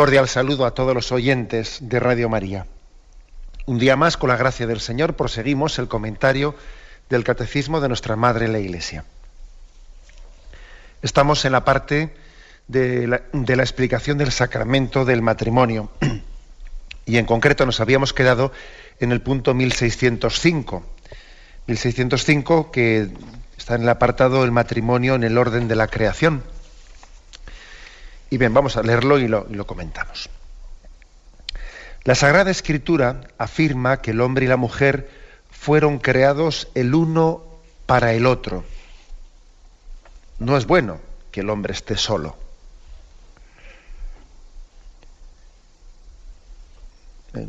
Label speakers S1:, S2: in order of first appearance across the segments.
S1: Cordial saludo a todos los oyentes de Radio María. Un día más, con la gracia del Señor, proseguimos el comentario del Catecismo de nuestra Madre la Iglesia. Estamos en la parte de la, explicación del sacramento del matrimonio y en concreto nos habíamos quedado en el punto 1605. 1605 que está en el apartado del matrimonio en el orden de la creación y bien, vamos a leerlo y lo, comentamos. La Sagrada Escritura afirma que el hombre y la mujer fueron creados el uno para el otro. No es bueno que el hombre esté solo.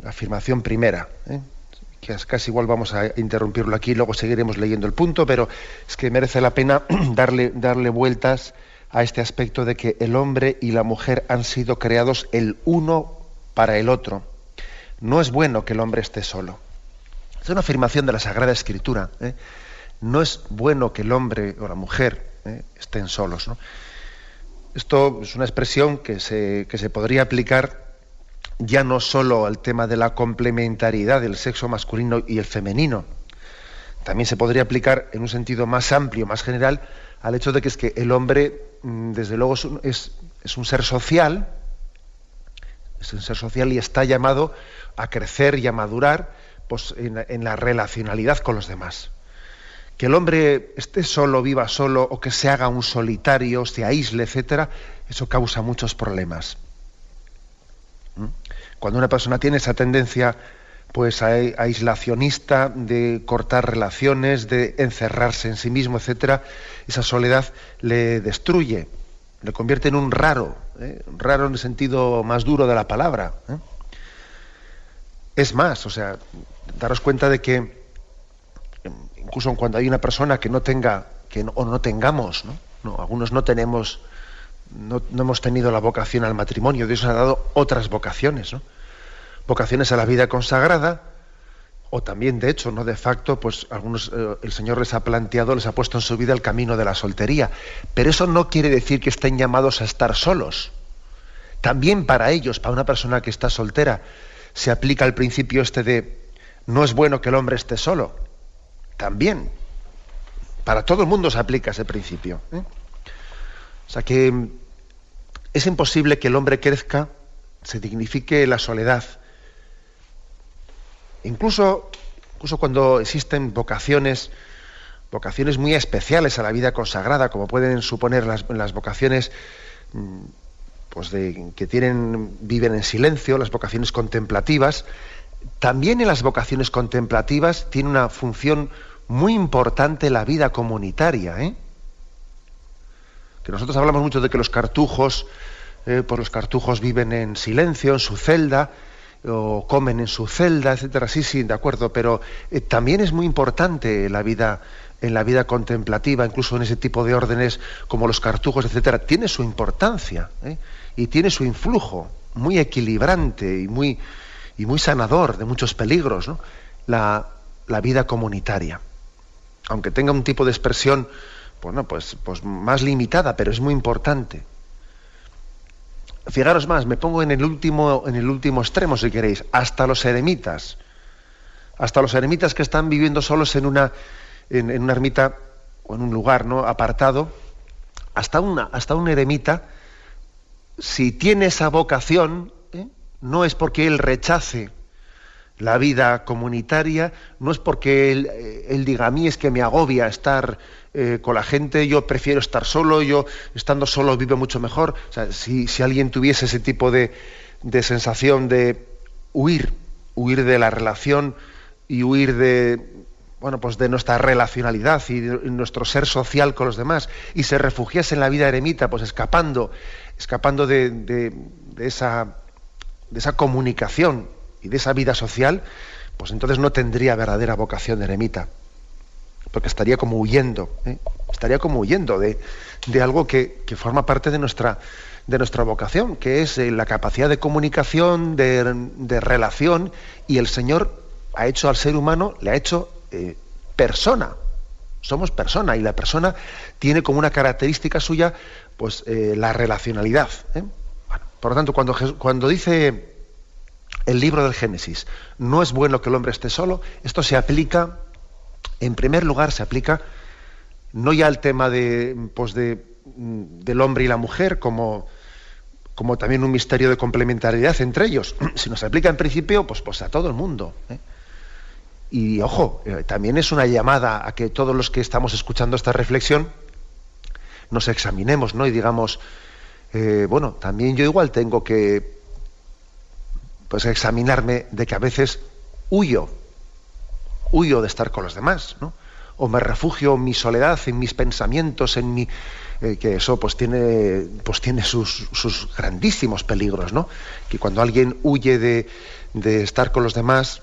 S1: Afirmación primera. ¿eh? que casi igual vamos a interrumpirlo aquí, luego seguiremos leyendo el punto, pero es que merece la pena darle, darle vueltas a este aspecto de que el hombre y la mujer han sido creados el uno para el otro. No es bueno que el hombre esté solo. Es una afirmación de la Sagrada Escritura. ¿eh? No es bueno que el hombre o la mujer ¿eh? estén solos. Esto es una expresión que se, que se podría aplicar ya no solo al tema de la complementariedad del sexo masculino y el femenino, también se podría aplicar en un sentido más amplio, más general, al hecho de que es que el hombre, mm, desde luego, es un, es, un ser social, es un ser social y está llamado a crecer y a madurar pues, en, en, la relacionalidad con los demás. Que el hombre esté solo, viva solo, o que se haga un solitario, se aísle, etcétera, eso causa muchos problemas. ¿Mm? Cuando una persona tiene esa tendencia pues aislacionista, de cortar relaciones, de encerrarse en sí mismo, etcétera, esa soledad le destruye, le convierte en un raro, ¿eh? raro en el sentido más duro de la palabra. ¿eh? Es más, o sea, daros cuenta de que incluso cuando hay una persona que no tenga, que no, o no tengamos, ¿no? no algunos no tenemos, no, no, hemos tenido la vocación al matrimonio, Dios ha dado otras vocaciones, ¿no? Vocaciones a la vida consagrada, o también, de hecho, no de facto, pues algunos eh, el Señor les ha planteado, les ha puesto en su vida el camino de la soltería. Pero eso no quiere decir que estén llamados a estar solos. También para ellos, para una persona que está soltera, se aplica el principio este de no es bueno que el hombre esté solo. También. Para todo el mundo se aplica ese principio. ¿eh? O sea que es imposible que el hombre crezca, se dignifique la soledad, Incluso, incluso cuando existen vocaciones, vocaciones muy especiales a la vida consagrada, como pueden suponer las, las vocaciones mm, pues que tienen, viven en silencio, las vocaciones contemplativas, también en las vocaciones contemplativas tiene una función muy importante la vida comunitaria. ¿eh? Que nosotros hablamos mucho de que los cartujos, eh, por los cartujos viven en silencio, en su celda, o comen en su celda, etcétera. Sí, sí, de acuerdo, pero eh, también es muy importante la vida en la vida contemplativa, incluso en ese tipo de órdenes como los cartujos, etcétera, tiene su importancia ¿eh? y tiene su influjo muy equilibrante y muy, y muy sanador de muchos peligros, ¿no? la, la, vida comunitaria. Aunque tenga un tipo de expresión bueno, pues, pues más limitada, pero es muy importante. Fijaros más, me pongo en el último, en el último extremo, si queréis, hasta los eremitas. Hasta los eremitas que están viviendo solos en una, en, una ermita o en un lugar ¿no? apartado. Hasta, una, hasta un eremita, si tiene esa vocación, ¿eh? no es porque él rechace la vida comunitaria, no es porque él, eh, él, diga a mí es que me agobia estar eh, con la gente, yo prefiero estar solo, yo estando solo vivo mucho mejor. O sea, si, si, alguien tuviese ese tipo de, de sensación de huir, huir de la relación y huir de bueno, pues de nuestra relacionalidad y de nuestro ser social con los demás y se refugiase en la vida eremita, pues escapando, escapando de, de, de esa comunicación y de esa vida social, pues entonces no tendría verdadera vocación de eremita, porque estaría como huyendo, ¿eh? estaría como huyendo de, de algo que, que, forma parte de nuestra, de nuestra vocación, que es eh, la capacidad de comunicación, de, de relación, y el Señor ha hecho al ser humano, le ha hecho eh, persona. Somos persona y la persona tiene como una característica suya pues la relacionalidad. por lo tanto, cuando, cuando dice el libro del Génesis, no es bueno que el hombre esté solo, esto se aplica, en primer lugar, se aplica no ya al tema de, pues de, del hombre y la mujer como, como también un misterio de complementariedad entre ellos, sino se aplica en principio pues, pues a todo el mundo. Y ojo, eh, también es una llamada a que todos los que estamos escuchando esta reflexión nos examinemos, ¿no? Y digamos, eh, bueno, también yo igual tengo que pues examinarme de que a veces huyo, huyo de estar con los demás, ¿no? O me refugio en mi soledad, en mis pensamientos, en mi eh, que eso pues tiene pues tiene sus, sus, grandísimos peligros, ¿no? Que cuando alguien huye de, de estar con los demás,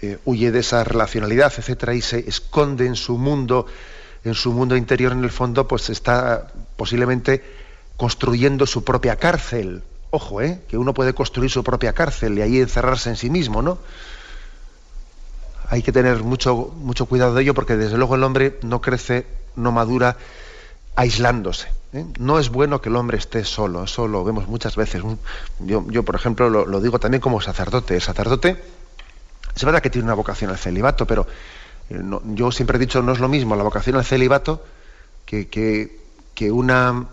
S1: eh, huye de esa relacionalidad, etcétera, y se esconde en su mundo, en su mundo interior, en el fondo, pues está posiblemente construyendo su propia cárcel. Ojo, ¿eh? que uno puede construir su propia cárcel y ahí encerrarse en sí mismo, ¿no? Hay que tener mucho, mucho cuidado de ello porque desde luego el hombre no crece, no madura aislándose. ¿eh? No es bueno que el hombre esté solo, eso lo vemos muchas veces. Yo, yo por ejemplo, lo, digo también como sacerdote. El sacerdote es verdad que tiene una vocación al celibato, pero eh, yo siempre he dicho no es lo mismo la vocación al celibato que, que, una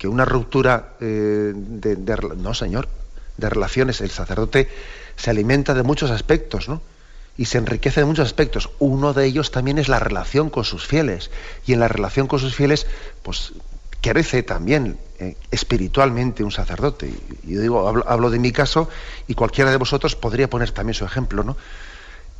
S1: que una ruptura eh, de, no señor de relaciones el sacerdote se alimenta de muchos aspectos no y se enriquece de muchos aspectos uno de ellos también es la relación con sus fieles y en la relación con sus fieles pues crece también eh, espiritualmente un sacerdote. Yo digo, hablo, de mi caso y cualquiera de vosotros podría poner también su ejemplo, ¿no?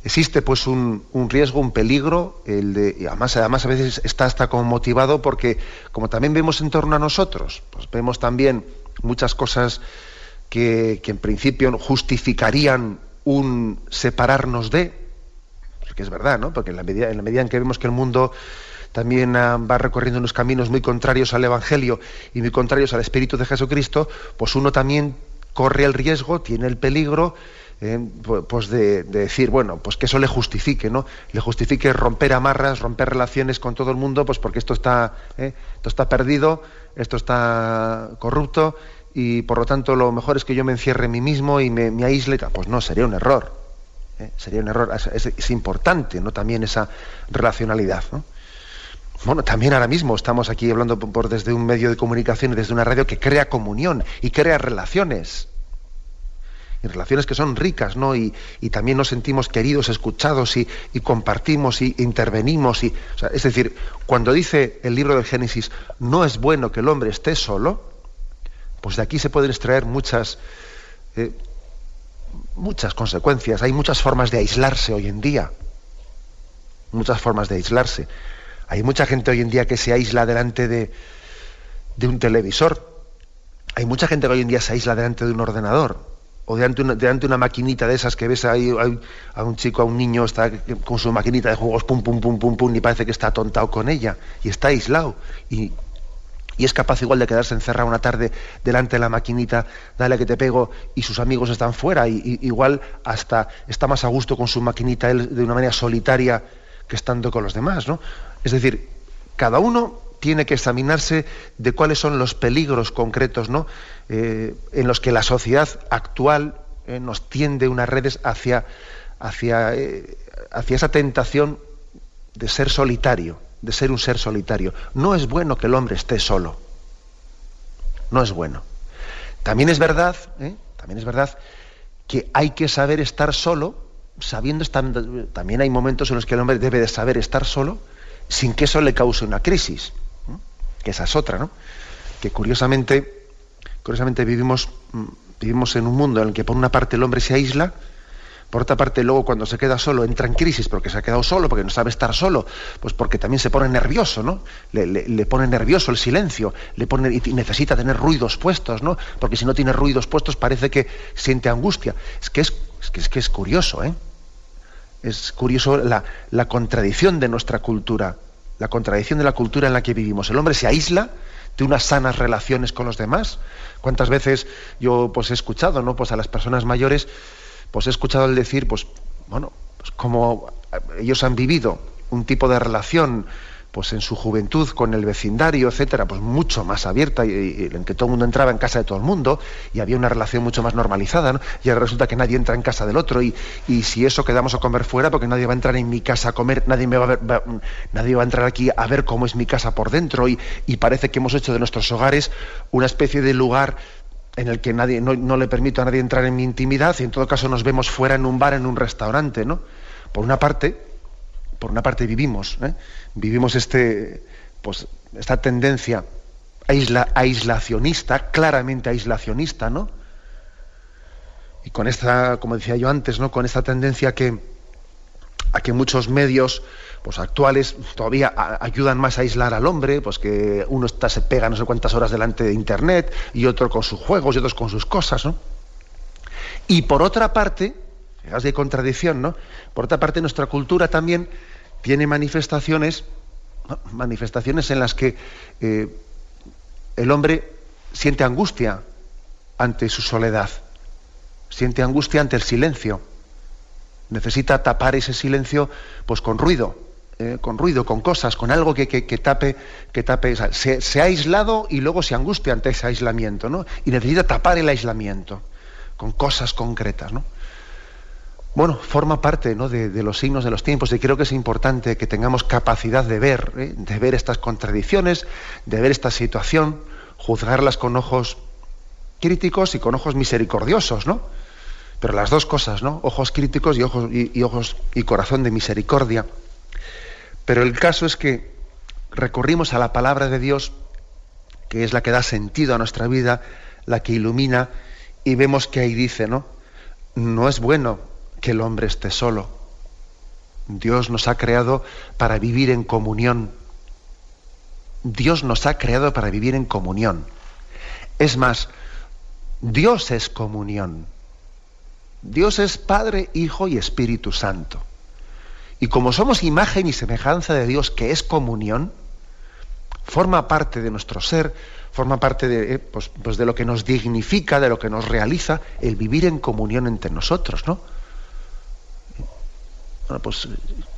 S1: Existe pues un, riesgo, un peligro, el de, y además, además a veces está hasta como motivado porque como también vemos en torno a nosotros, pues vemos también muchas cosas que, que en principio justificarían un separarnos de, porque es verdad, ¿no? Porque en la medida en, la medida en que vemos que el mundo también ah, va recorriendo unos caminos muy contrarios al Evangelio y muy contrarios al Espíritu de Jesucristo, pues uno también corre el riesgo, tiene el peligro eh, pues de, decir, bueno, pues que eso le justifique, ¿no? Le justifique romper amarras, romper relaciones con todo el mundo, pues porque esto está, eh, esto está perdido, esto está corrupto, y por lo tanto lo mejor es que yo me encierre en mí mismo y me, aísle. Pues no, sería un error. ¿eh? Sería un error. Es, es, importante, ¿no? También esa relacionalidad. ¿no? Bueno, también ahora mismo estamos aquí hablando por, desde un medio de comunicación y desde una radio que crea comunión y crea relaciones. Y relaciones que son ricas, ¿no? Y, también nos sentimos queridos, escuchados y, compartimos y intervenimos. Y, es decir, cuando dice el libro del Génesis, no es bueno que el hombre esté solo, pues de aquí se pueden extraer muchas, eh, muchas consecuencias. Hay muchas formas de aislarse hoy en día. Muchas formas de aislarse. Hay mucha gente hoy en día que se aísla delante de, un televisor. Hay mucha gente que hoy en día se aísla delante de un ordenador o delante, de una maquinita de esas que ves ahí a un chico, a un niño, está con su maquinita de juegos, pum, pum, pum, pum, pum, y parece que está atontado con ella y está aislado. Y, es capaz igual de quedarse encerrado una tarde delante de la maquinita, dale que te pego, y sus amigos están fuera, y, igual hasta está más a gusto con su maquinita él de una manera solitaria que estando con los demás, ¿no? Es decir, cada uno tiene que examinarse de cuáles son los peligros concretos ¿no? Eh, en los que la sociedad actual eh, nos tiende unas redes hacia, hacia, eh, hacia esa tentación de ser solitario, de ser un ser solitario. No es bueno que el hombre esté solo. No es bueno. También es verdad, también es verdad que hay que saber estar solo, sabiendo también hay momentos en los que el hombre debe de saber estar solo, sin que eso le cause una crisis, que esa es otra, ¿no? Que curiosamente, curiosamente vivimos mm, Vivimos en un mundo en el que por una parte el hombre se aísla, por otra parte, luego cuando se queda solo entra en crisis porque se ha quedado solo, porque no sabe estar solo, pues porque también se pone nervioso, ¿no? Le, pone nervioso el silencio, le pone y necesita tener ruidos puestos, ¿no? Porque si no tiene ruidos puestos parece que siente angustia. Es que es, que, es, que es curioso, ¿eh? Es curioso la, la contradicción de nuestra cultura, la contradicción de la cultura en la que vivimos. El hombre se aísla de unas sanas relaciones con los demás. ¿Cuántas veces yo pues he escuchado, ¿no? Pues a las personas mayores pues he escuchado el decir, pues, bueno, pues como ellos han vivido un tipo de relación pues en su juventud con el vecindario, etcétera, pues mucho más abierta y, en que todo el mundo entraba en casa de todo el mundo y había una relación mucho más normalizada, ¿no? Y ahora resulta que nadie entra en casa del otro y, y, si eso quedamos a comer fuera porque nadie va a entrar en mi casa a comer, nadie me va a ver, nadie va a entrar aquí a ver cómo es mi casa por dentro y, y parece que hemos hecho de nuestros hogares una especie de lugar en el que nadie, no, le permito a nadie entrar en mi intimidad y en todo caso nos vemos fuera en un bar, en un restaurante, ¿no? Por una parte, por una parte vivimos, ¿eh? vivimos este, pues, esta tendencia aislacionista, claramente aislacionista, ¿no? Y con esta, como decía yo antes, ¿no? Con esta tendencia que, a que muchos medios pues actuales todavía ayudan más a aislar al hombre, pues que uno está, se pega no sé cuántas horas delante de internet y otro con sus juegos y otros con sus cosas, ¿no? Y por otra parte, fijaos de contradicción, ¿no? Por otra parte, nuestra cultura también tiene manifestaciones, manifestaciones en las que eh, el hombre siente angustia ante su soledad, siente angustia ante el silencio, necesita tapar ese silencio pues con ruido, eh, con ruido, con cosas, con algo que, tape, que tape se, ha aislado y luego se angustia ante ese aislamiento, ¿no? Y necesita tapar el aislamiento con cosas concretas, ¿no? Bueno, forma parte ¿no? de, los signos de los tiempos y creo que es importante que tengamos capacidad de ver, ¿eh? de ver estas contradicciones, de ver esta situación, juzgarlas con ojos críticos y con ojos misericordiosos, ¿no? Pero las dos cosas, ¿no? Ojos críticos y ojos y ojos y corazón de misericordia. Pero el caso es que recurrimos a la palabra de Dios, que es la que da sentido a nuestra vida, la que ilumina, y vemos que ahí dice, ¿no? No es bueno que el hombre esté solo. Dios nos ha creado para vivir en comunión. Dios nos ha creado para vivir en comunión. Es más, Dios es comunión. Dios es Padre, Hijo y Espíritu Santo. Y como somos imagen y semejanza de Dios, que es comunión, forma parte de nuestro ser, forma parte de, eh, pues, pues de lo que nos dignifica, de lo que nos realiza, el vivir en comunión entre nosotros, ¿no? Bueno, pues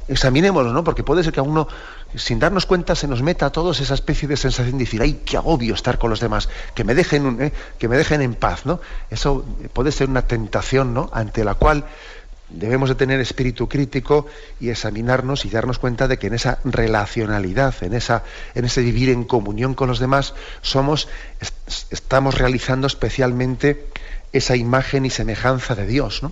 S1: examinémoslo, ¿no? Porque puede ser que a uno, sin darnos cuenta, se nos meta a todos esa especie de sensación de decir, ay, qué agobio estar con los demás, que me dejen, eh, que me dejen en paz, ¿no? Eso puede ser una tentación, ¿no? Ante la cual debemos de tener espíritu crítico y examinarnos y darnos cuenta de que en esa relacionalidad, en, esa, en ese vivir en comunión con los demás, somos, estamos realizando especialmente esa imagen y semejanza de Dios. ¿no?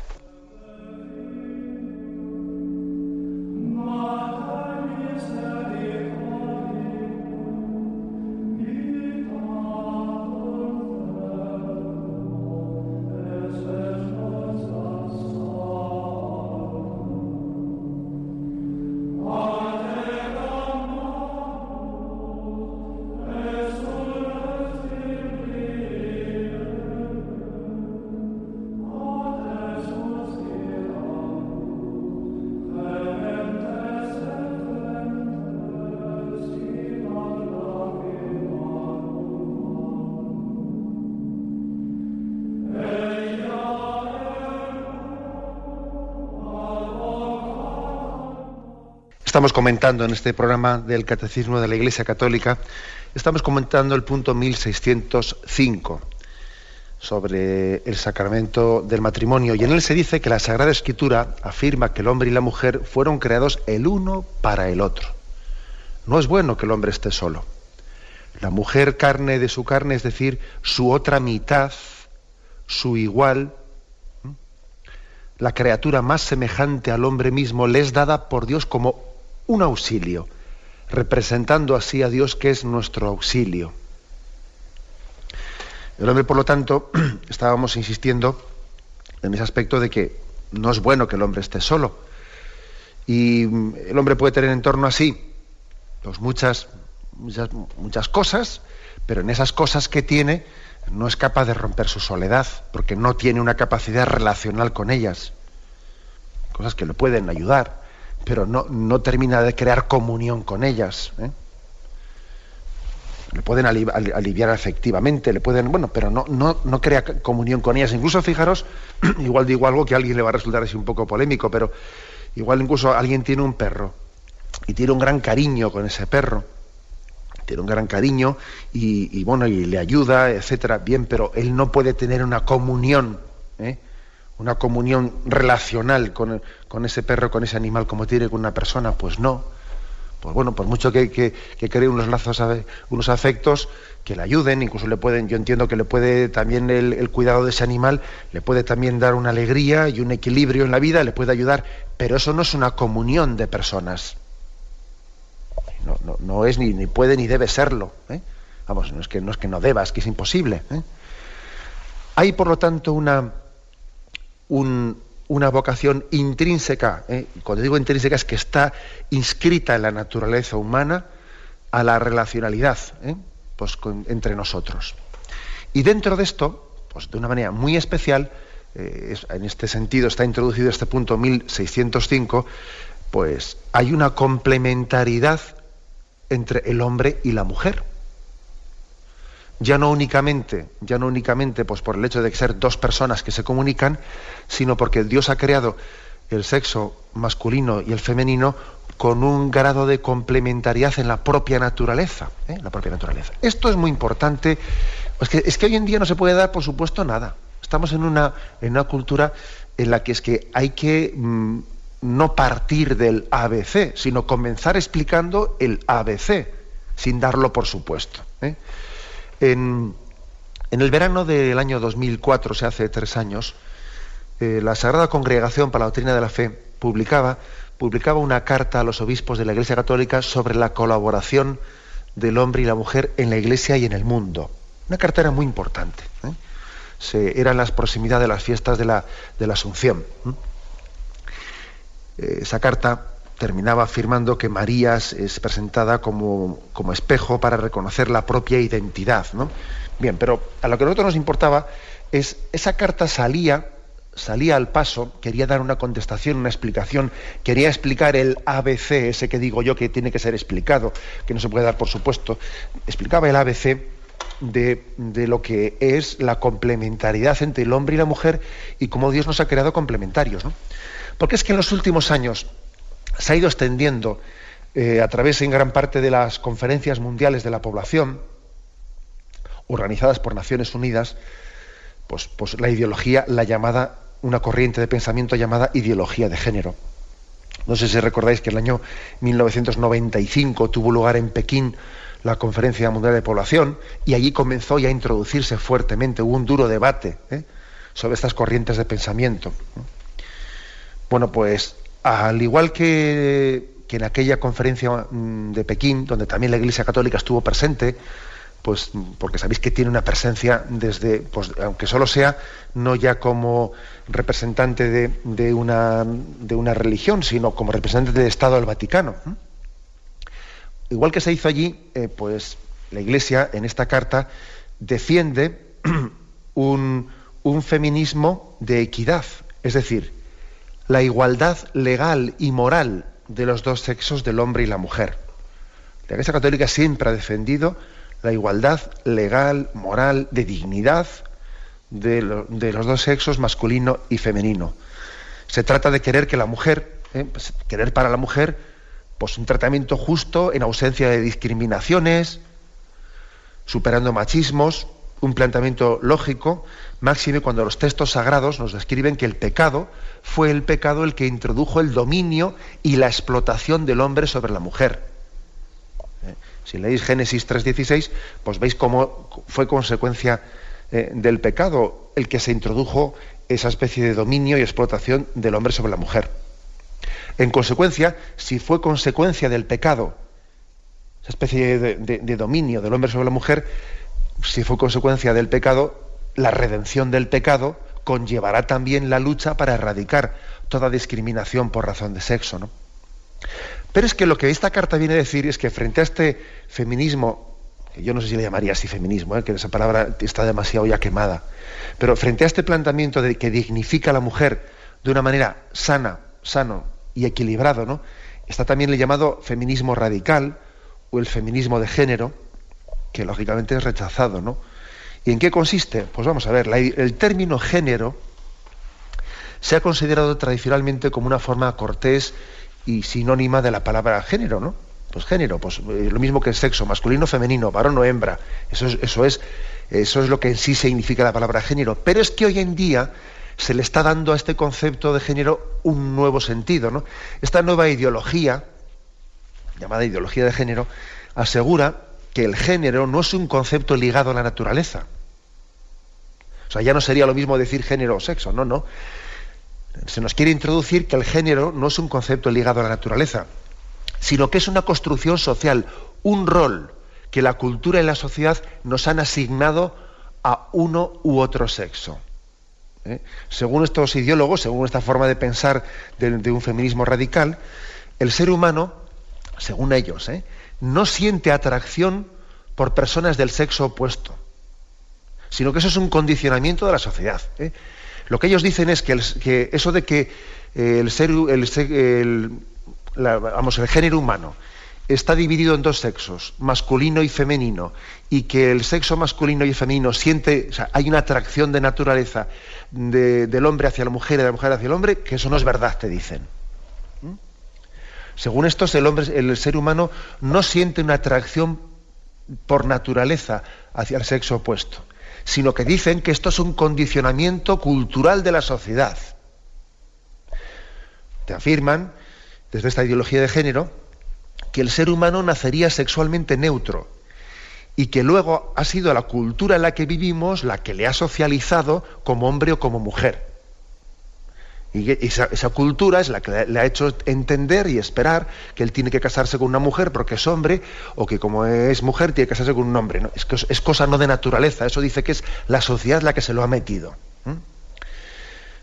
S1: Estamos comentando en este programa del Catecismo de la Iglesia Católica, estamos comentando el punto 1605 sobre el sacramento del matrimonio y en él se dice que la Sagrada Escritura afirma que el hombre y la mujer fueron creados el uno para el otro. No es bueno que el hombre esté solo. La mujer carne de su carne, es decir, su otra mitad, su igual, la criatura más semejante al hombre mismo, le es dada por Dios como un auxilio, representando así a Dios que es nuestro auxilio. El hombre, por lo tanto, estábamos insistiendo en ese aspecto de que no es bueno que el hombre esté solo. Y el hombre puede tener en torno así pues muchas, muchas, muchas cosas, pero en esas cosas que tiene no es capaz de romper su soledad, porque no tiene una capacidad relacional con ellas. Cosas que le pueden ayudar, pero no, no termina de crear comunión con ellas. ¿eh? Le pueden aliviar efectivamente, le pueden, bueno, pero no, no, no crea comunión con ellas. Incluso, fijaros, igual digo algo que a alguien le va a resultar así un poco polémico, pero igual incluso alguien tiene un perro y tiene un gran cariño con ese perro tiene un gran cariño y, bueno, y le ayuda, etcétera, bien, pero él no puede tener una comunión, ¿eh? Una comunión relacional con, con, ese perro, con ese animal, como tiene con una persona, pues no. Pues bueno, por mucho que, que, cree unos lazos, unos afectos que le ayuden, incluso le pueden, yo entiendo que le puede también el, cuidado de ese animal, le puede también dar una alegría y un equilibrio en la vida, le puede ayudar, pero eso no es una comunión de personas. No, es ni, puede ni debe serlo. ¿eh? Vamos, no es, que, no es que no deba, es que es imposible. ¿eh? Hay, por lo tanto, una, una vocación intrínseca. ¿eh? Cuando digo intrínseca es que está inscrita en la naturaleza humana a la relacionalidad pues, entre nosotros. Y dentro de esto, pues de una manera muy especial, en este sentido está introducido este punto 1605, pues hay una complementariedad entre el hombre y la mujer. Ya no únicamente, ya no únicamente pues por el hecho de ser dos personas que se comunican, sino porque Dios ha creado el sexo masculino y el femenino con un grado de complementariedad en la propia naturaleza, ¿eh? la propia naturaleza. Esto es muy importante. Es que, es que hoy en día no se puede dar, por supuesto, nada. Estamos en una, en una cultura en la que es que hay que mm, no partir del ABC, sino comenzar explicando el ABC, sin darlo por supuesto. ¿eh? En, el verano del año 2004, o sea, hace tres años, eh, la Sagrada Congregación para la Doctrina de la Fe publicaba, publicaba una carta a los obispos de la Iglesia Católica sobre la colaboración del hombre y la mujer en la Iglesia y en el mundo. Una carta era muy importante. ¿eh? Se, era en las proximidades de las fiestas de la, de la Asunción. Eh, esa carta terminaba afirmando que María es presentada como, como, espejo para reconocer la propia identidad. ¿no? Bien, pero a lo que a nosotros nos importaba es, esa carta salía, salía al paso, quería dar una contestación, una explicación, quería explicar el ABC, ese que digo yo que tiene que ser explicado, que no se puede dar por supuesto, explicaba el ABC de, de, lo que es la complementariedad entre el hombre y la mujer y cómo Dios nos ha creado complementarios. ¿no? Porque es que en los últimos años se ha ido extendiendo eh, a través en gran parte de las conferencias mundiales de la población, organizadas por Naciones Unidas, pues, pues la ideología, la llamada, una corriente de pensamiento llamada ideología de género. No sé si recordáis que el año 1995 tuvo lugar en Pekín la Conferencia Mundial de Población y allí comenzó ya a introducirse fuertemente, hubo un duro debate ¿eh? sobre estas corrientes de pensamiento. Bueno, pues al igual que, en aquella conferencia mm, de Pekín, donde también la Iglesia Católica estuvo presente, pues porque sabéis que tiene una presencia desde, pues, aunque solo sea no ya como representante de, una, de una religión, sino como representante del Estado del Vaticano. Igual que se hizo allí, eh, pues la Iglesia en esta carta defiende un, un feminismo de equidad, es decir, la igualdad legal y moral de los dos sexos del hombre y la mujer. La Iglesia Católica siempre ha defendido la igualdad legal, moral, de dignidad de, los dos sexos, masculino y femenino. Se trata de querer que la mujer, ¿eh? pues, querer para la mujer, pues un tratamiento justo en ausencia de discriminaciones, superando machismos, un planteamiento lógico, máxime cuando los textos sagrados nos describen que el pecado fue el pecado el que introdujo el dominio y la explotación del hombre sobre la mujer. Eh, si leéis Génesis 3.16, pues veis cómo fue consecuencia eh, del pecado el que se introdujo esa especie de dominio y explotación del hombre sobre la mujer. En consecuencia, si fue consecuencia del pecado, esa especie de dominio del hombre sobre la mujer, si fue consecuencia del pecado, la redención del pecado conllevará también la lucha para erradicar toda discriminación por razón de sexo. ¿no? Pero es que lo que esta carta viene a decir es que frente a este feminismo, yo no sé si le llamaría así feminismo, ¿eh? que esa palabra está demasiado ya quemada, pero frente a este planteamiento de que dignifica a la mujer de una manera sana, sano y equilibrado, ¿no? está también el llamado feminismo radical o el feminismo de género, que lógicamente es rechazado, ¿no? ¿Y en qué consiste? Pues vamos a ver, el término género se ha considerado tradicionalmente como una forma cortés y sinónima de la palabra género, ¿no? Pues género, pues eh, lo mismo que sexo, masculino, femenino, varón o hembra. Eso es, eso es, eso es lo que en sí significa la palabra género. Pero es que hoy en día se le está dando a este concepto de género un nuevo sentido, ¿no? Esta nueva ideología, llamada ideología de género, asegura que el género no es un concepto ligado a la naturaleza. O sea, ya no sería lo mismo decir género o sexo, no, no. Se nos quiere introducir que el género no es un concepto ligado a la naturaleza, sino que es una construcción social, un rol que la cultura y la sociedad nos han asignado a uno u otro sexo. ¿Eh? Según estos ideólogos, según esta forma de pensar de, de, un feminismo radical, el ser humano, según ellos, ¿eh? No siente atracción por personas del sexo opuesto, sino que eso es un condicionamiento de la sociedad. ¿eh? Lo que ellos dicen es que, eso de que el, ser, el, vamos, el género humano está dividido en dos sexos, masculino y femenino, y que el sexo masculino y femenino siente, o sea, hay una atracción de naturaleza del hombre hacia la mujer y de la mujer hacia el hombre, que eso no es verdad, te dicen. Según estos, el, hombre, el ser humano no siente una atracción por naturaleza hacia el sexo opuesto, sino que dicen que esto es un condicionamiento cultural de la sociedad. Te afirman, desde esta ideología de género, que el ser humano nacería sexualmente neutro y que luego ha sido la cultura en la que vivimos la que le ha socializado como hombre o como mujer. Y esa, cultura es la que le ha hecho entender y esperar que él tiene que casarse con una mujer porque es hombre, o que como es mujer tiene que casarse con un hombre. Es, cosa no de naturaleza, eso dice que es la sociedad la que se lo ha metido.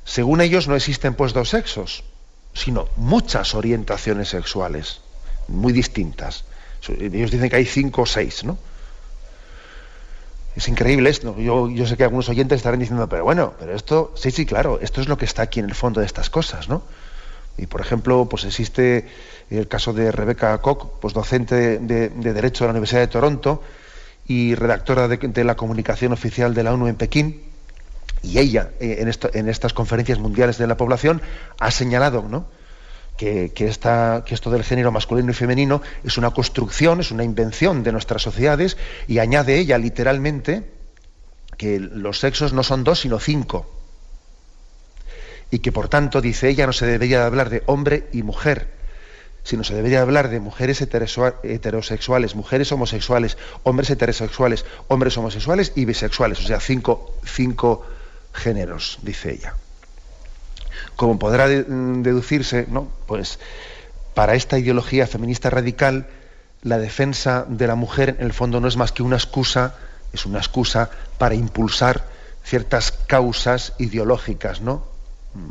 S1: Según ellos no existen pues dos sexos, sino muchas orientaciones sexuales, muy distintas. Ellos dicen que hay cinco o seis, ¿no? Es increíble esto. Yo, yo sé que algunos oyentes estarán diciendo, pero bueno, pero esto, sí, sí, claro, esto es lo que está aquí en el fondo de estas cosas, ¿no? Y por ejemplo, pues existe el caso de Rebeca Koch, pues docente de, Derecho de la Universidad de Toronto y redactora de, la comunicación oficial de la ONU en Pekín, y ella, eh, en, en estas conferencias mundiales de la población, ha señalado, ¿no? Que, que, esto del género masculino y femenino es una construcción, es una invención de nuestras sociedades y añade ella literalmente que los sexos no son dos sino cinco. Y que por tanto, dice ella, no se debería hablar de hombre y mujer, sino se debería hablar de mujeres heterosexuales, mujeres homosexuales, hombres heterosexuales, hombres homosexuales y bisexuales, o sea, cinco, cinco géneros, dice ella como podrá deducirse, ¿no? pues para esta ideología feminista radical, la defensa de la mujer en el fondo no es más que una excusa, es una excusa para impulsar ciertas causas ideológicas, ¿no? Mm,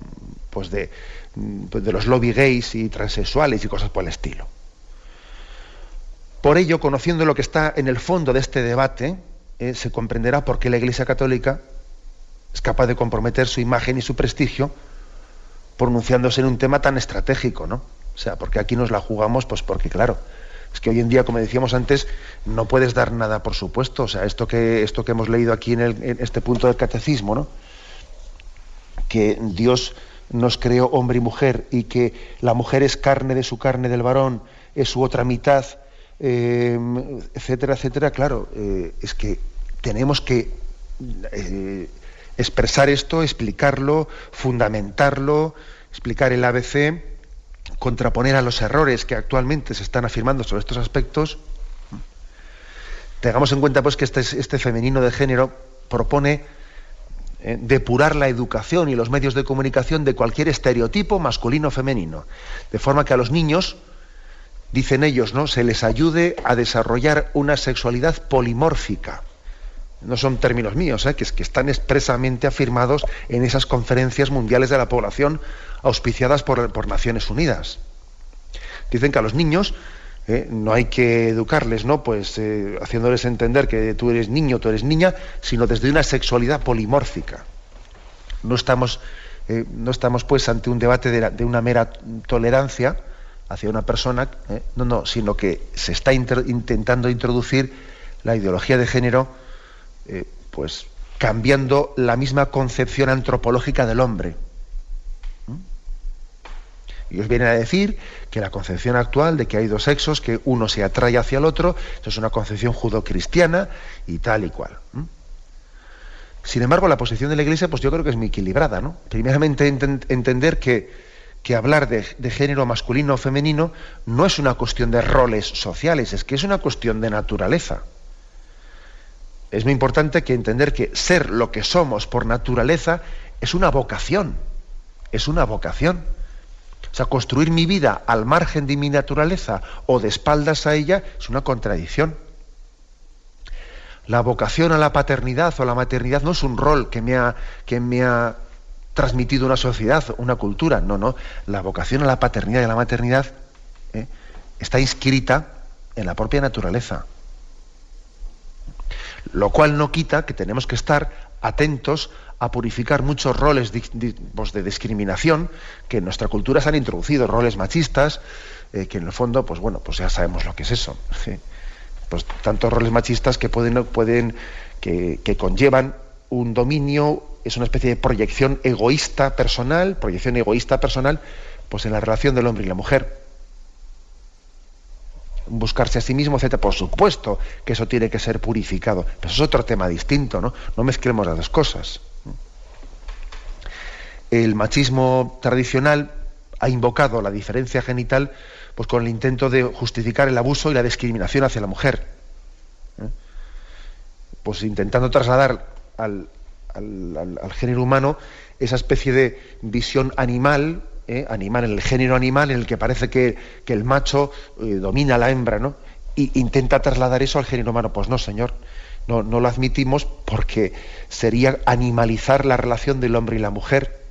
S1: pues de, mm, pues de los lobby gays y transexuales y cosas por el estilo. Por ello, conociendo lo que está en el fondo de este debate, eh, se comprenderá por qué la Iglesia Católica es capaz de comprometer su imagen y su prestigio pronunciándose en un tema tan estratégico, ¿no? O sea, porque aquí nos la jugamos, pues porque, claro, es que hoy en día, como decíamos antes, no puedes dar nada por supuesto. O sea, esto que, esto que hemos leído aquí en, este punto del catecismo, ¿no? Que Dios nos creó hombre y mujer y que la mujer es carne de su carne del varón, es su otra mitad, eh, etcétera, etcétera. Claro, eh, es que tenemos que eh, expresar esto, explicarlo, fundamentarlo, explicar el ABC, contraponer a los errores que actualmente se están afirmando sobre estos aspectos. Tengamos en cuenta pues que este, este femenino de género propone eh, depurar la educación y los medios de comunicación de cualquier estereotipo masculino o femenino, de forma que a los niños, dicen ellos, ¿no? se les ayude a desarrollar una sexualidad polimórfica no son términos míos, ¿eh? que, que están expresamente afirmados en esas conferencias mundiales de la población auspiciadas por, Naciones Unidas. Dicen que a los niños ¿eh? no hay que educarles, ¿no? Pues eh, haciéndoles entender que tú eres niño, tú eres niña, sino desde una sexualidad polimórfica. No estamos, no estamos pues ante un debate de, una mera tolerancia hacia una persona, no, no, sino que se está intentando introducir la ideología de género eh, pues cambiando la misma concepción antropológica del hombre. ¿Mm? Y os vienen a decir que la concepción actual de que hay dos sexos, que uno se atrae hacia el otro, eso es una concepción judocristiana y tal y cual. ¿Mm? Sin embargo, la posición de la Iglesia, pues yo creo que es muy equilibrada, ¿no? Primeramente entender que, que hablar de, género masculino o femenino no es una cuestión de roles sociales, es que es una cuestión de naturaleza es muy importante que entender que ser lo que somos por naturaleza es una vocación, es una vocación. O sea, construir mi vida al margen de mi naturaleza o de espaldas a ella es una contradicción. La vocación a la paternidad o a la maternidad no es un rol que me ha, que me ha transmitido una sociedad, una cultura. No, no. La vocación a la paternidad y a la maternidad ¿eh? está inscrita en la propia naturaleza. Lo cual no quita que tenemos que estar atentos a purificar muchos roles pues, de, discriminación que en nuestra cultura se han introducido, roles machistas, eh, que en el fondo, pues bueno, pues ya sabemos lo que es eso. Pues tantos roles machistas que pueden, pueden que, que conllevan un dominio, es una especie de proyección egoísta personal, proyección egoísta personal, pues en la relación del hombre y la mujer buscarse a sí mismo, etc. Por supuesto que eso tiene que ser purificado, pero eso es otro tema distinto, ¿no? No mezclemos las dos cosas. El machismo tradicional ha invocado la diferencia genital pues con el intento de justificar el abuso y la discriminación hacia la mujer. ¿eh? Pues intentando trasladar al, al género humano esa especie de visión animal ¿eh? animal, en el género animal, en el que parece que, el macho eh, domina a la hembra, ¿no? Y intenta trasladar eso al género humano. Pues no, señor, no, no lo admitimos porque sería animalizar la relación del hombre y la mujer.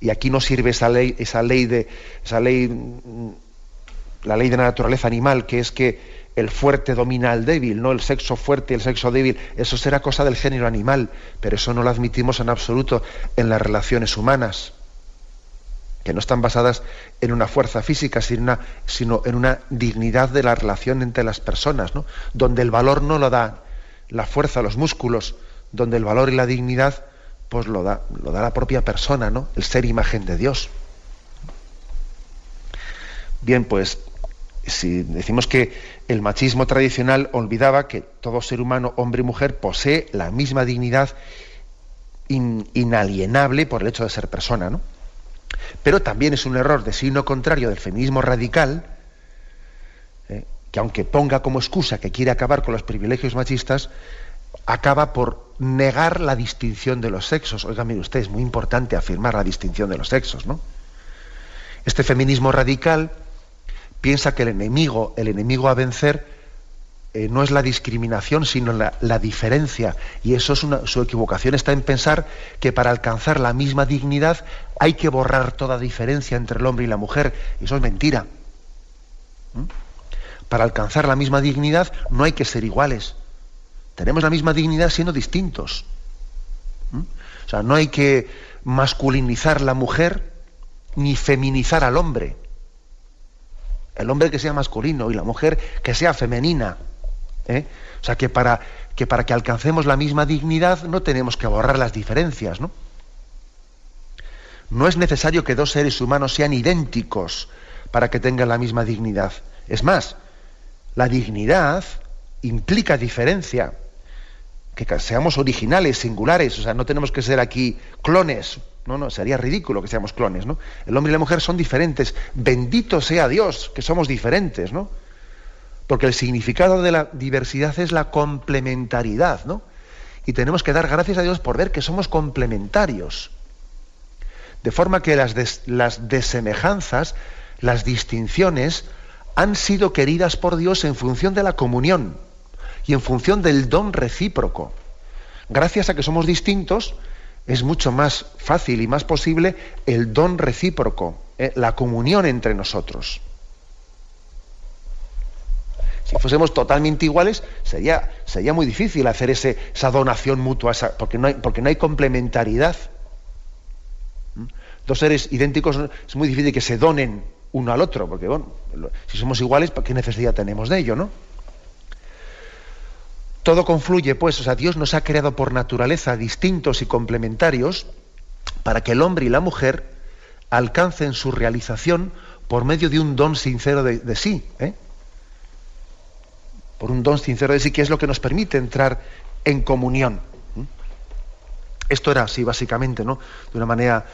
S1: Y aquí no sirve esa ley, esa ley de, esa ley, mm, la ley de la naturaleza animal, que es que el fuerte domina al débil, no el sexo fuerte y el sexo débil, eso será cosa del género animal, pero eso no lo admitimos en absoluto en las relaciones humanas que no están basadas en una fuerza física, sino en una dignidad de la relación entre las personas, ¿no? donde el valor no lo da la fuerza, los músculos, donde el valor y la dignidad pues lo da, lo da la propia persona, ¿no? el ser imagen de Dios. Bien, pues si decimos que el machismo tradicional olvidaba que todo ser humano, hombre y mujer, posee la misma dignidad inalienable por el hecho de ser persona, ¿no? Pero también es un error de signo contrario del feminismo radical, eh, que aunque ponga como excusa que quiere acabar con los privilegios machistas, acaba por negar la distinción de los sexos. Oiga, mire usted, es muy importante afirmar la distinción de los sexos, ¿no? Este feminismo radical piensa que el enemigo, el enemigo a vencer, eh, no es la discriminación, sino la, diferencia. Y eso es una, su equivocación está en pensar que para alcanzar la misma dignidad hay que borrar toda diferencia entre el hombre y la mujer. Eso es mentira. ¿Mm? Para alcanzar la misma dignidad no hay que ser iguales. Tenemos la misma dignidad siendo distintos. ¿Mm? O sea, no hay que masculinizar la mujer ni feminizar al hombre. El hombre que sea masculino y la mujer que sea femenina. ¿eh? O sea, que para, que para que alcancemos la misma dignidad no tenemos que borrar las diferencias, ¿no? No es necesario que dos seres humanos sean idénticos para que tengan la misma dignidad. Es más, la dignidad implica diferencia. Que seamos originales, singulares, o sea, no tenemos que ser aquí clones. No, no, sería ridículo que seamos clones, ¿no? El hombre y la mujer son diferentes. Bendito sea Dios que somos diferentes, ¿no? Porque el significado de la diversidad es la complementariedad, ¿no? Y tenemos que dar gracias a Dios por ver que somos complementarios. De forma que las, desemejanzas, las distinciones, han sido queridas por Dios en función de la comunión y en función del don recíproco. Gracias a que somos distintos, es mucho más fácil y más posible el don recíproco, eh, la comunión entre nosotros. Si fuésemos totalmente iguales, sería, muy difícil hacer esa donación mutua, porque, no hay, porque no hay complementariedad. Dos seres idénticos es muy difícil que se donen uno al otro, porque bueno, si somos iguales, ¿qué necesidad tenemos de ello, no? Todo confluye, pues, o sea, Dios nos ha creado por naturaleza distintos y complementarios para que el hombre y la mujer alcancen su realización por medio de un don sincero de, sí, ¿eh? por un don sincero de sí, que es lo que nos permite entrar en comunión. Esto era así, básicamente, ¿no? De una manera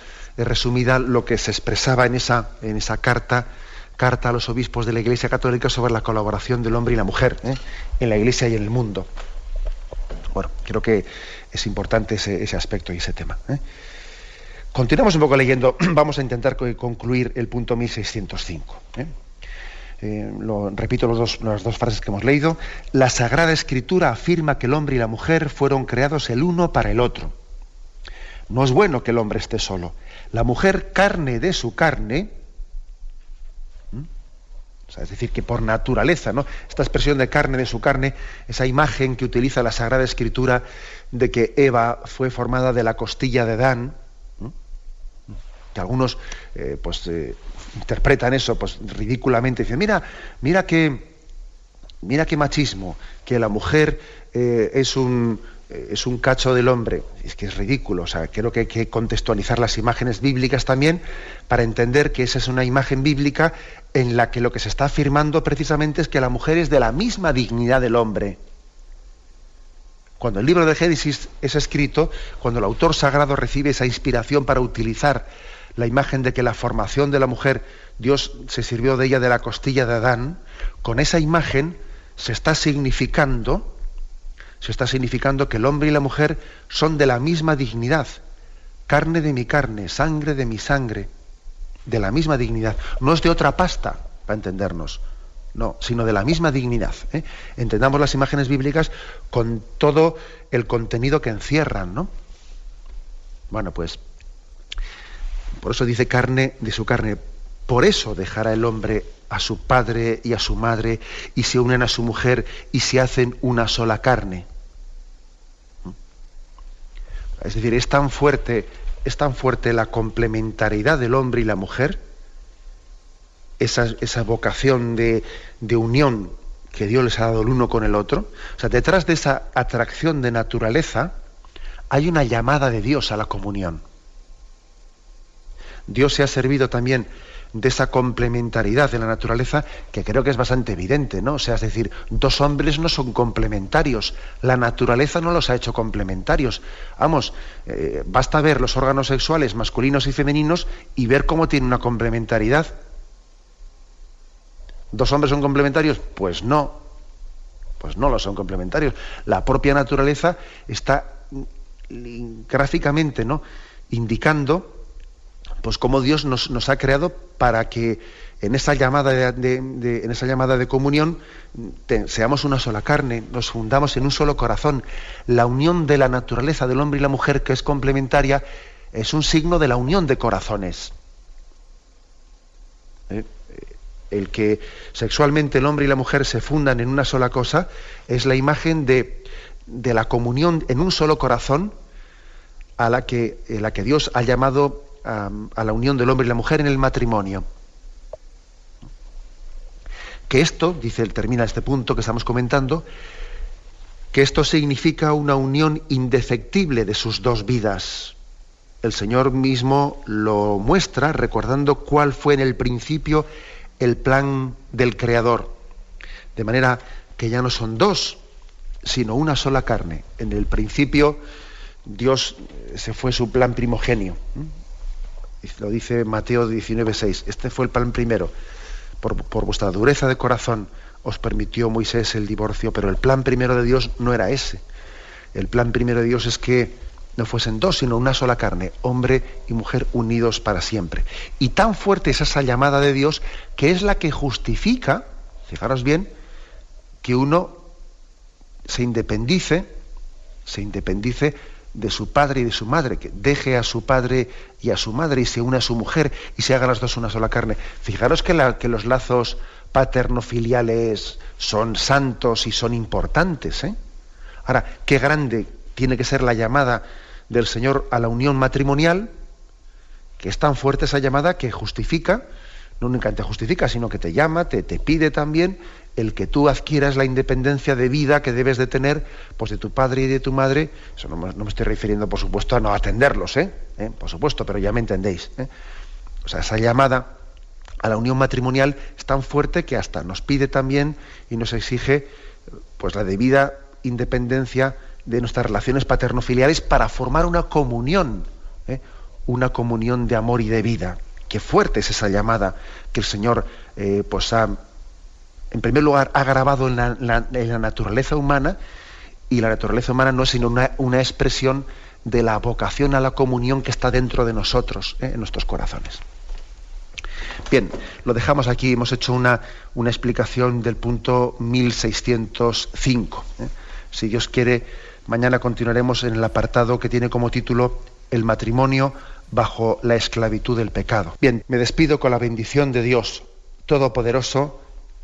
S1: resumida, lo que se expresaba en esa, carta, carta a los obispos de la Iglesia Católica sobre la colaboración del hombre y la mujer ¿eh? en la Iglesia y en el mundo. Bueno, creo que es importante ese, aspecto y ese tema. ¿eh? Continuamos un poco leyendo, vamos a intentar concluir el punto 1605. ¿eh? repito las dos frases que hemos leído. La Sagrada Escritura afirma que el hombre y la mujer fueron creados el uno para el otro. No es bueno que el hombre esté solo. La mujer, carne de su carne, es decir, que por naturaleza, ¿no? Esta expresión de carne de su carne, esa imagen que utiliza la Sagrada Escritura de que Eva fue formada de la costilla de Dan, que algunos eh, pues, eh, interpretan eso pues, ridículamente, dicen, mira, mira qué, mira qué machismo, que la mujer eh, es un es un cacho del hombre. Es que es ridículo. O sea, creo que hay que contextualizar las imágenes bíblicas también para entender que esa es una imagen bíblica en la que lo que se está afirmando precisamente es que la mujer es de la misma dignidad del hombre. Cuando el libro de Génesis es escrito, cuando el autor sagrado recibe esa inspiración para utilizar la imagen de que la formación de la mujer, Dios se sirvió de ella de la costilla de Adán, con esa imagen se está significando se está significando que el hombre y la mujer son de la misma dignidad, carne de mi carne, sangre de mi sangre, de la misma dignidad. No es de otra pasta, para entendernos, no, sino de la misma dignidad. ¿eh? Entendamos las imágenes bíblicas con todo el contenido que encierran, ¿no? Bueno, pues por eso dice carne de su carne. Por eso dejará el hombre a su padre y a su madre y se unen a su mujer y se hacen una sola carne. Es decir, es tan fuerte, es tan fuerte la complementariedad del hombre y la mujer, esa, esa vocación de, de, unión que Dios les ha dado el uno con el otro. O sea, detrás de esa atracción de naturaleza hay una llamada de Dios a la comunión. Dios se ha servido también de esa complementariedad de la naturaleza que creo que es bastante evidente, ¿no? O sea, es decir, dos hombres no son complementarios, la naturaleza no los ha hecho complementarios. Vamos, eh, basta ver los órganos sexuales masculinos y femeninos y ver cómo tienen una complementariedad. ¿Dos hombres son complementarios? Pues no, pues no lo son complementarios. La propia naturaleza está gráficamente, ¿no? indicando pues como Dios nos, ha creado para que en esa llamada de, en esa llamada de comunión seamos una sola carne, nos fundamos en un solo corazón. La unión de la naturaleza del hombre y la mujer, que es complementaria, es un signo de la unión de corazones. ¿Eh? El que sexualmente el hombre y la mujer se fundan en una sola cosa es la imagen de, de la comunión en un solo corazón a la que, la que Dios ha llamado a, la unión del hombre y la mujer en el matrimonio. Que esto, dice, termina este punto que estamos comentando, que esto significa una unión indefectible de sus dos vidas. El Señor mismo lo muestra recordando cuál fue en el principio el plan del Creador. De manera que ya no son dos, sino una sola carne. En el principio Dios se fue su plan primogenio lo dice Mateo 19:6, este fue el plan primero. Por, vuestra dureza de corazón os permitió Moisés el divorcio, pero el plan primero de Dios no era ese. El plan primero de Dios es que no fuesen dos, sino una sola carne, hombre y mujer unidos para siempre. Y tan fuerte es esa llamada de Dios que es la que justifica, fijaros bien, que uno se independice, se independice de su padre y de su madre, que deje a su padre y a su madre y se una a su mujer y se hagan las dos una sola carne. Fijaros que, los lazos paterno-filiales son santos y son importantes. ¿eh? Ahora, qué grande tiene que ser la llamada del Señor a la unión matrimonial, que es tan fuerte esa llamada que justifica, no únicamente justifica, sino que te llama, te, te pide también el que tú adquieras la independencia de vida que debes de tener pues de tu padre y de tu madre, eso no, me estoy refiriendo por supuesto a no atenderlos, ¿eh? ¿Eh? por supuesto, pero ya me entendéis. ¿eh? O sea, esa llamada a la unión matrimonial es tan fuerte que hasta nos pide también y nos exige pues la debida independencia de nuestras relaciones paterno-filiales para formar una comunión, una comunión de amor y de vida. Qué fuerte es esa llamada que el Señor pues ha en primer lugar, ha grabado en la, naturaleza humana, y la naturaleza humana no es sino una, expresión de la vocación a la comunión que está dentro de nosotros, ¿eh? en nuestros corazones. Bien, lo dejamos aquí, hemos hecho una, explicación del punto 1605. ¿eh? Si Dios quiere, mañana continuaremos en el apartado que tiene como título El matrimonio bajo la esclavitud del pecado. Bien, me despido con la bendición de Dios Todopoderoso,